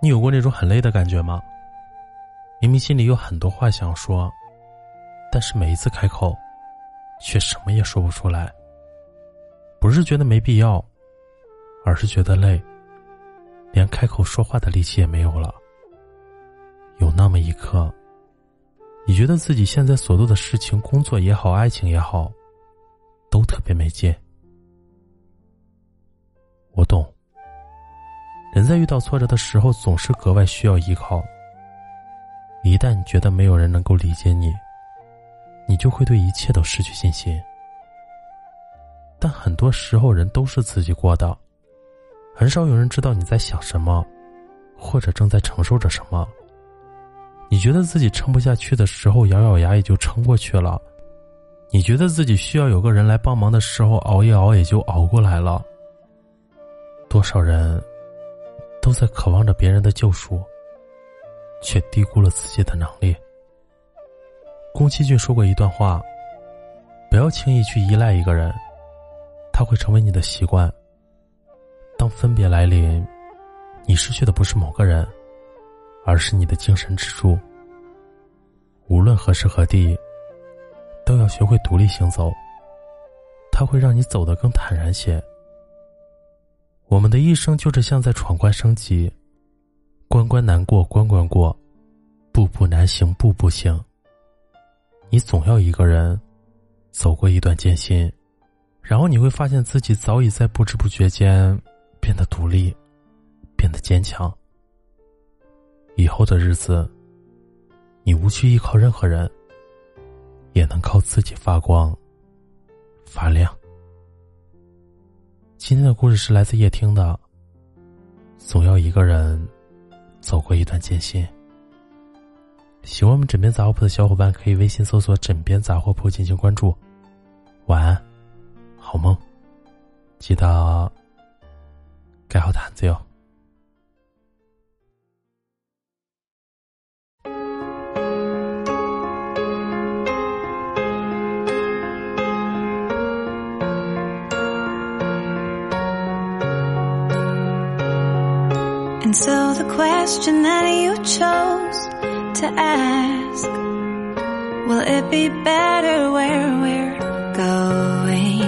你有过那种很累的感觉吗？明明心里有很多话想说，但是每一次开口，却什么也说不出来。不是觉得没必要，而是觉得累，连开口说话的力气也没有了。有那么一刻，你觉得自己现在所做的事情，工作也好，爱情也好，都特别没劲。人在遇到挫折的时候，总是格外需要依靠。一旦你觉得没有人能够理解你，你就会对一切都失去信心。但很多时候，人都是自己过的，很少有人知道你在想什么，或者正在承受着什么。你觉得自己撑不下去的时候，咬咬牙也就撑过去了；你觉得自己需要有个人来帮忙的时候，熬一熬也就熬过来了。多少人？都在渴望着别人的救赎，却低估了自己的能力。宫崎骏说过一段话：“不要轻易去依赖一个人，他会成为你的习惯。当分别来临，你失去的不是某个人，而是你的精神支柱。无论何时何地，都要学会独立行走。它会让你走得更坦然些。”我们的一生就是像在闯关升级，关关难过关关过，步步难行步步行。你总要一个人走过一段艰辛，然后你会发现自己早已在不知不觉间变得独立，变得坚强。以后的日子，你无需依靠任何人，也能靠自己发光发亮。今天的故事是来自夜听的。总要一个人走过一段艰辛。喜欢我们枕边杂货铺的小伙伴，可以微信搜索“枕边杂货铺”进行关注。晚安，好梦，记得盖好毯子哟。So the question that you chose to ask Will it be better where we're going?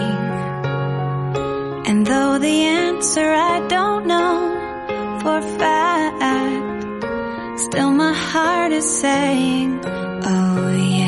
And though the answer I don't know for fact Still my heart is saying, oh yeah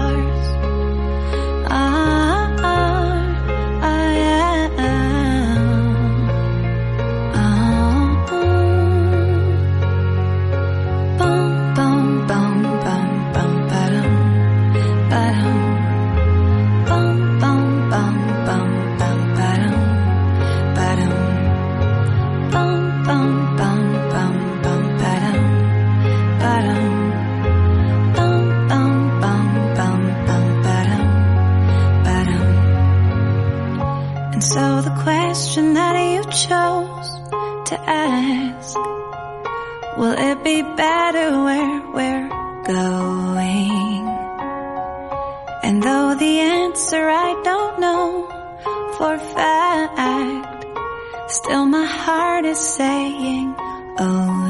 stars. I you chose to ask Will it be better where we're going? And though the answer I don't know for fact, still my heart is saying, oh